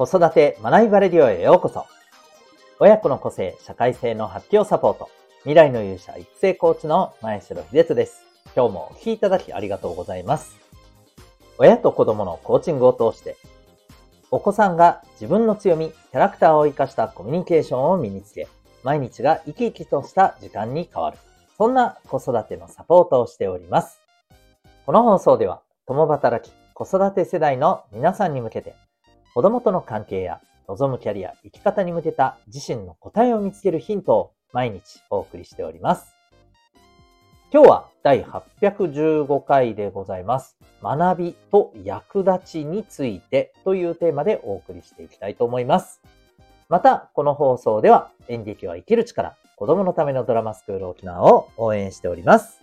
子育て学びバレディオへようこそ。親子の個性、社会性の発揮をサポート。未来の勇者育成コーチの前城秀人です。今日もお聴きいただきありがとうございます。親と子供のコーチングを通して、お子さんが自分の強み、キャラクターを活かしたコミュニケーションを身につけ、毎日が生き生きとした時間に変わる。そんな子育てのサポートをしております。この放送では、共働き、子育て世代の皆さんに向けて、子供との関係や望むキャリア、生き方に向けた自身の答えを見つけるヒントを毎日お送りしております。今日は第815回でございます。学びと役立ちについてというテーマでお送りしていきたいと思います。また、この放送では演劇は生きる力、子供のためのドラマスクール沖縄を応援しております。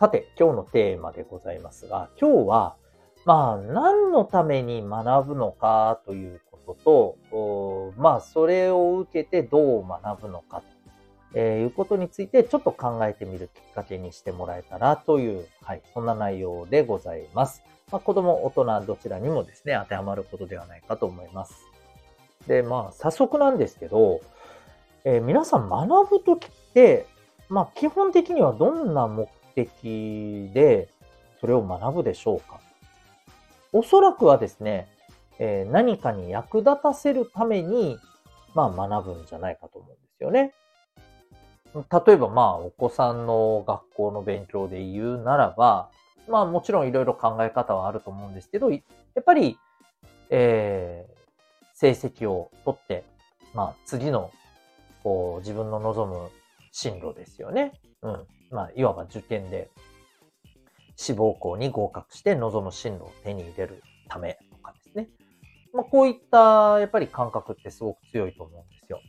さて、今日のテーマでございますが、今日は、まあ、何のために学ぶのかということと、まあ、それを受けてどう学ぶのかと、いうことについてちょっと考えてみるきっかけにしてもらえたらという、はい、そんな内容でございます。まあ、子供、大人、どちらにもですね、当てはまることではないかと思います。で、まあ、早速なんですけど、えー、皆さん学ぶときって、まあ、基本的にはどんな目的でそれを学ぶでしょうかおそらくはですね、えー、何かに役立たせるために、まあ学ぶんじゃないかと思うんですよね。例えばまあお子さんの学校の勉強で言うならば、まあもちろんいろいろ考え方はあると思うんですけど、やっぱり、えー、成績を取って、まあ次のこう自分の望む進路ですよね。うん。まあ、いわば受験で志望校に合格して望む進路を手に入れるためとかですね。まあ、こういったやっぱり感覚ってすごく強いと思うんですよ。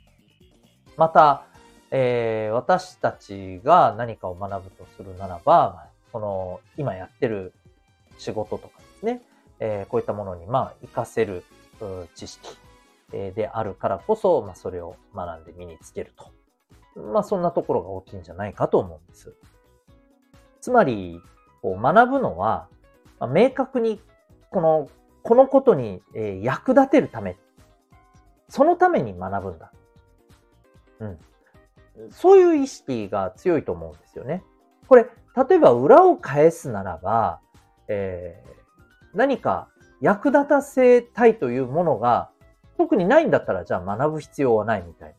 また、えー、私たちが何かを学ぶとするならば、この今やってる仕事とかですね、えー、こういったものにまあ活かせる知識であるからこそ、まあ、それを学んで身につけるとまあそんなところが大きいんじゃないかと思うんです。つまり、こう学ぶのは、まあ、明確にこの、このことに、役立てるため、そのために学ぶんだ。うん。そういう意識が強いと思うんですよね。これ、例えば裏を返すならば、えー、何か役立たせたいというものが特にないんだったら、じゃあ学ぶ必要はないみたい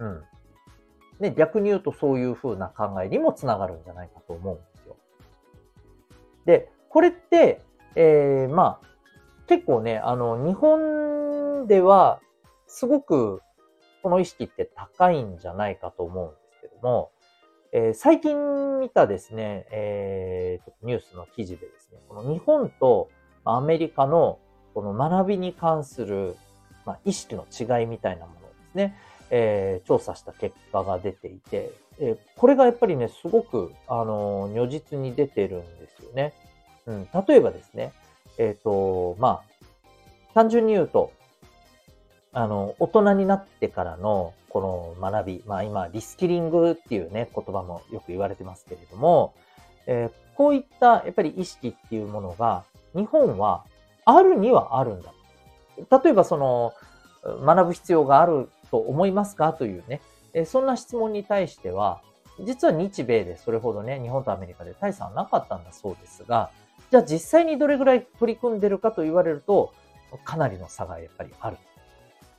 な。うん。ね、逆に言うとそういう風な考えにもつながるんじゃないかと思うんですよ。で、これって、えー、まあ、結構ね、あの、日本ではすごくこの意識って高いんじゃないかと思うんですけども、えー、最近見たですね、えー、ニュースの記事でですね、この日本とアメリカのこの学びに関する、まあ、意識の違いみたいなものですね。えー、調査した結果が出ていて、えー、これがやっぱりね、すごく、あのー、如実に出てるんですよね。うん、例えばですね、えっ、と、まあ、単純に言うと、あの、大人になってからのこの学び、まあ今、リスキリングっていうね、言葉もよく言われてますけれども、え、こういったやっぱり意識っていうものが、日本はあるにはあるんだ。例えばその、学ぶ必要があると思いますか？というね、えそんな質問に対しては、実は日米でそれほどね、日本とアメリカで大差はなかったんだそうですが、じゃあ実際にどれぐらい取り組んでるかと言われると、かなりの差がやっぱりある。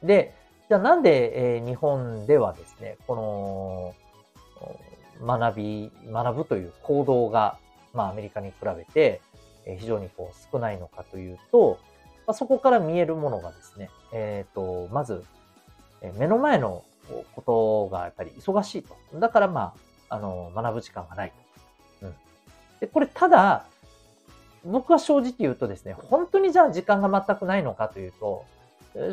で、じゃあなんで、え、日本ではですね、この学び、学ぶという行動が、まあアメリカに比べて、え、非常にこう少ないのかというと、まあ、そこから見えるものがですね、えっ、ー、と、まず目の前のことがやっぱり忙しいと。だからまあ、あの、学ぶ時間がないと。うん。で、これただ、僕は正直言うとですね、本当にじゃあ時間が全くないのかというと、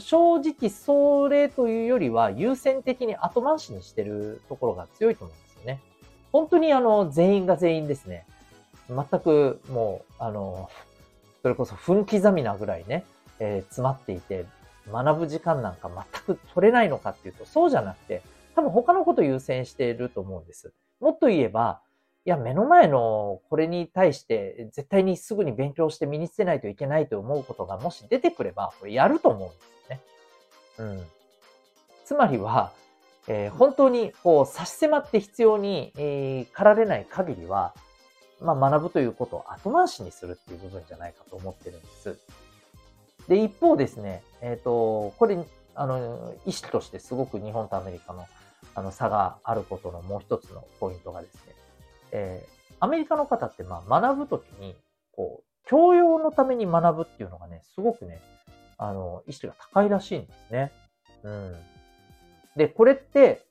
正直それというよりは優先的に後回しにしてるところが強いと思うんですよね。本当にあの、全員が全員ですね、全くもう、あの、それこそ分刻みなぐらいね、えー、詰まっていて、学ぶ時間なんか全く取れないのかっていうと、そうじゃなくて、多分他のこと優先していると思うんです。もっと言えば、いや、目の前のこれに対して絶対にすぐに勉強して身につけないといけないと思うことがもし出てくれば、これやると思うんですよね。うん。つまりは、えー、本当にこう差し迫って必要に、えー、駆られない限りは、まあ、学ぶということを後回しにするっていう部分じゃないかと思ってるんです。で、一方ですね、えっ、ー、と、これ、あの、意識としてすごく日本とアメリカのあの差があることのもう一つのポイントがですね、えー、アメリカの方ってまあ学ぶときに、こう、教養のために学ぶっていうのがね、すごくね、あの、意識が高いらしいんですね。うん。で、これって、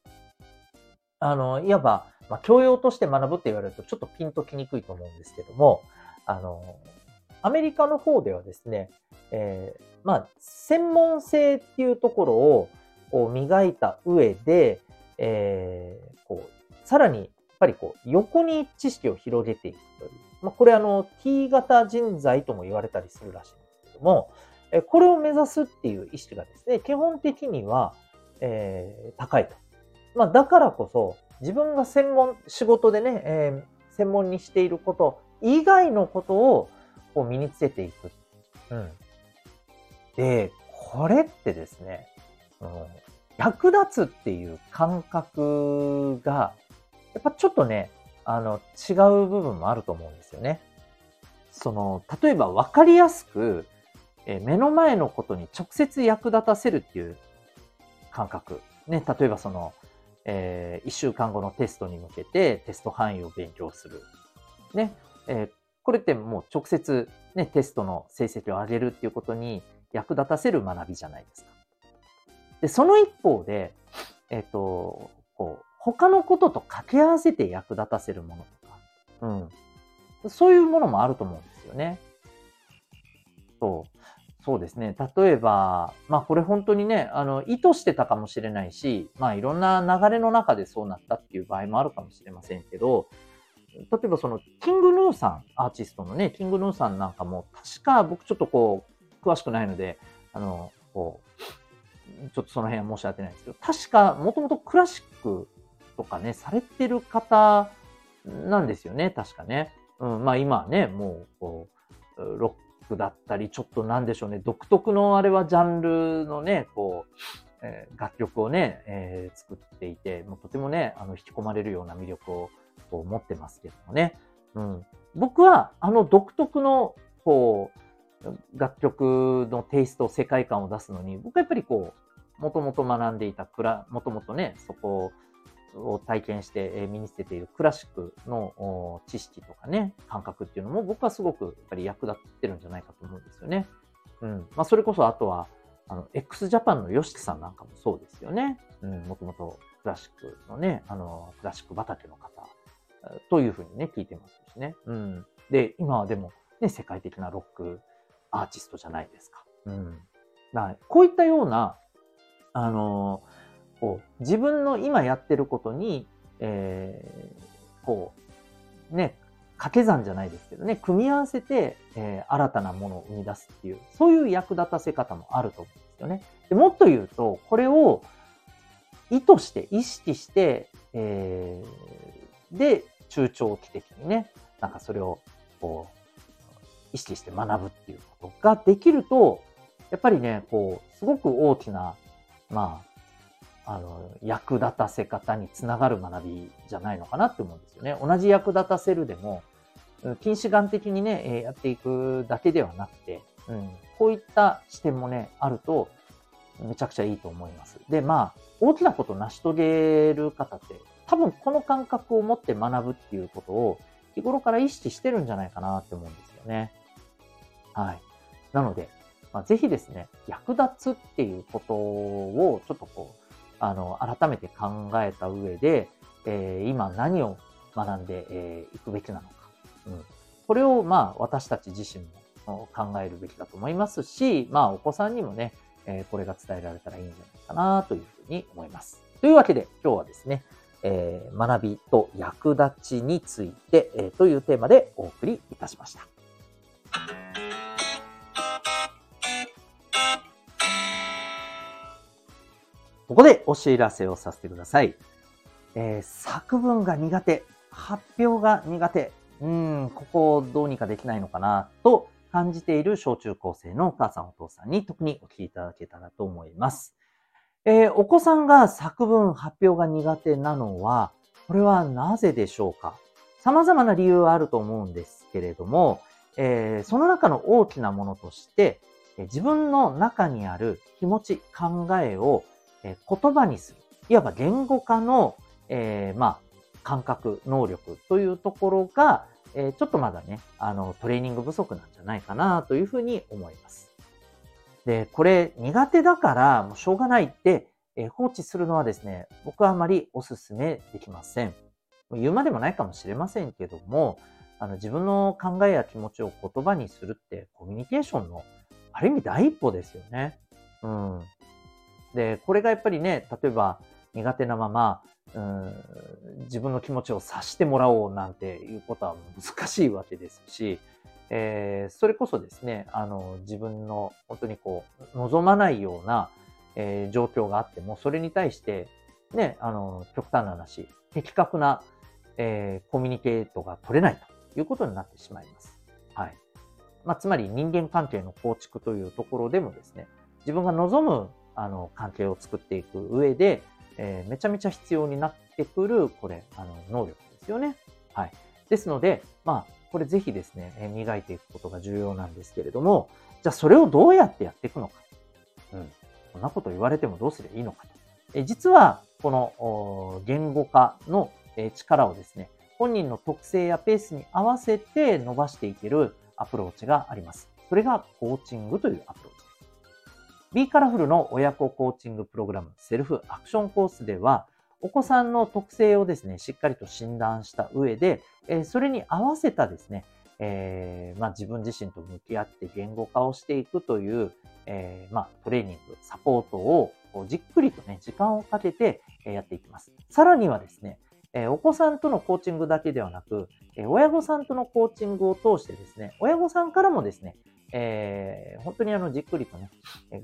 あの、いわば、まあ、教養として学ぶって言われるとちょっとピンときにくいと思うんですけども、あの、アメリカの方ではですね、えー、まあ、専門性っていうところをこう磨いた上で、えー、こう、さらに、やっぱりこう、横に知識を広げていくという。まあ、これあの、T 型人材とも言われたりするらしいんですけども、えこれを目指すっていう意識がですね、基本的には、えー、高いと。まあ、だからこそ、自分が専門、仕事でね、えー、専門にしていること以外のことをこう身につけていく。うん。で、これってですね、うん、役立つっていう感覚が、やっぱちょっとね、あの、違う部分もあると思うんですよね。その、例えば分かりやすく、え目の前のことに直接役立たせるっていう感覚。ね、例えばその、えー、1週間後のテストに向けてテスト範囲を勉強する。ね、えー、これってもう直接、ね、テストの成績を上げるっていうことに役立たせる学びじゃないですか。で、その一方で、えっ、と、こう、他のことと掛け合わせて役立たせるものとか、うん。そういうものもあると思うんですよね。そう。そうですね。例えば、まあこれ本当にね、あの、意図してたかもしれないし、まあいろんな流れの中でそうなったっていう場合もあるかもしれませんけど、例えばその、キングヌーさん、アーティストのね、キングヌーさんなんかも、確か僕ちょっとこう、詳しくないので、あの、こう、ちょっとその辺は申し訳ないんですけど、確かもともとクラシックとかね、されてる方なんですよね、確かね。うん、まあ今はね、もう、こう、ロックだったり、ちょっとなんでしょうね、独特のあれはジャンルのね、こう、えー、楽曲をね、えー、作っていて、もうとてもね、あの、引き込まれるような魅力をう持ってますけどもね。うん。僕は、あの独特の、こう、楽曲のテイスト、世界観を出すのに、僕はやっぱりこう、もともと学んでいた、もともとね、そこを体験して身につけているクラシックの知識とかね、感覚っていうのも僕はすごくやっぱり役立ってるんじゃないかと思うんですよね。うん。まあ、それこそあとは、あの、x ジャパンの YOSHIKI さんなんかもそうですよね。うん、もともとクラシックのね、あの、クラシック畑の方というふうにね、聞いてますしね。うん。で、今はでも、ね、世界的なロックアーティストじゃないですか。うん。だこういったような、あのーこう自分の今やってることに、えー、こう、ね、掛け算じゃないですけどね、組み合わせて、えー、新たなものを生み出すっていう、そういう役立たせ方もあると思うんですよね。でもっと言うと、これを意図して、意識して、えー、で、中長期的にね、なんかそれを、こう、意識して学ぶっていうことができると、やっぱりね、こう、すごく大きな、まあ、あの、役立たせ方につながる学びじゃないのかなって思うんですよね。同じ役立たせるでも、近視眼的にね、やっていくだけではなくて、うん、こういった視点もね、あると、めちゃくちゃいいと思います。で、まあ、大きなことを成し遂げる方って、多分この感覚を持って学ぶっていうことを日頃から意識してるんじゃないかなって思うんですよね。はい。なので、まあ、ぜひですね、役立つっていうことをちょっとこう、あの、改めて考えた上で、えー、今何を学んでい、えー、くべきなのか。うん。これを、まあ、私たち自身も考えるべきだと思いますし、まあ、お子さんにもね、えー、これが伝えられたらいいんじゃないかなというふうに思います。というわけで、今日はですね、えー、学びと役立ちについて、えー、というテーマでお送りいたしました。ここでお知らせをさせてください。えー、作文が苦手。発表が苦手。うん、ここをどうにかできないのかな、と感じている小中高生のお母さんお父さんに特にお聞きいただけたらと思います。えー、お子さんが作文発表が苦手なのは、これはなぜでしょうか？様々な理由はあると思うんですけれども、えー、その中の大きなものとして、自分の中にある気持ち、考えを言葉にする。いわば言語化の、えー、まあ、感覚、能力というところが、え、ちょっとまだね、あの、トレーニング不足なんじゃないかなというふうに思います。で、これ苦手だからもうしょうがないって、えー、放置するのはですね、僕はあまりお勧めできません。言うまでもないかもしれませんけども、あの自分の考えや気持ちを言葉にするってコミュニケーションのある意味第一歩ですよね。うん。で、これがやっぱりね、例えば苦手なまま、うん、自分の気持ちを察してもらおうなんていうことは難しいわけですし、えー、それこそですね、あの、自分の本当にこう、望まないような、えー、状況があっても、それに対して、ね、あの、極端な話、的確な、えー、コミュニケートが取れないということになってしまいます。はい。まあ、つまり人間関係の構築というところでもですね、自分が望むあの関係を作っていく上で、えー、めちゃめちゃ必要になってくる、これ、あの、能力ですよね。はい。ですので、まあ、これぜひですね、え磨いていくことが重要なんですけれども、じゃあそれをどうやってやっていくのか。うん。こんなこと言われてもどうすればいいのかと。え実は、この言語化の力をですね、本人の特性やペースに合わせて伸ばしていけるアプローチがあります。それがコーチングというアプローチです。B カラフルの親子コーチングプログラムセルフアクションコースでは、お子さんの特性をですね、しっかりと診断した上で、えそれに合わせたですね、えー、まあ、自分自身と向き合って言語化をしていくという、えー、まあ、トレーニング、サポートをじっくりとね、時間をかけてやっていきます。さらにはですね、えお子さんとのコーチングだけではなく、え親御さんとのコーチングを通してですね、親御さんからもですね、えー、本当にあのじっくりとね、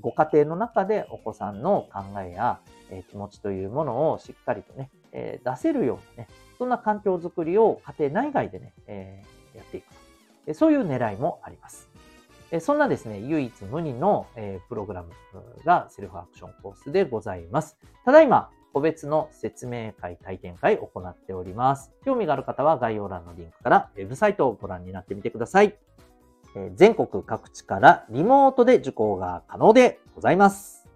ご家庭の中でお子さんの考えや、え気持ちというものをしっかりとね、え出せるようなね、そんな環境づくりを家庭内外でね、えやっていくそういう狙いもあります。そんなですね、唯一無二のプログラムがセルフアクションコースでございます。ただいま、個別の説明会、体験会行っております。興味がある方は概要欄のリンクからウェブサイトをご覧になってみてください。全国各地からリモートで受講が可能でございます。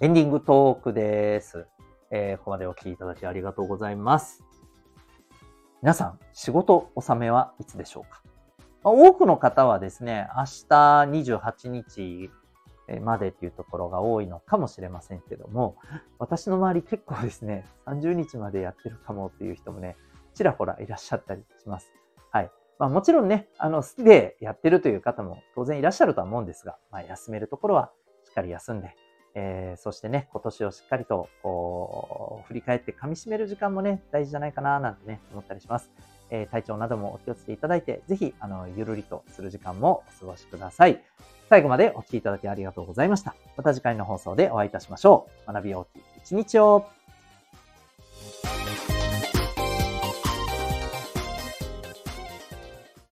エンディングトークです。えー、ここまでお聞きいただきありがとうございます。皆さん、仕事納めはいつでしょうか？多くの方はですね、明日28日までっていうところが多いのかもしれませんけども、私の周り結構ですね、30日までやってるかもっていう人もね、ちらほらいらっしゃったりします。はい。まあもちろんね、あの、好きでやってるという方も当然いらっしゃるとは思うんですが、まあ休めるところはしっかり休んで、えー、そしてね、今年をしっかりと、こう、振り返って噛み締める時間もね、大事じゃないかな、なんてね、思ったりします。え体調などもお気をつけいただいて、ぜひ、あの、ゆるりとする時間もお過ごしください。最後までお聴きいただきありがとうございました。また次回の放送でお会いいたしましょう。学び大きい一日を。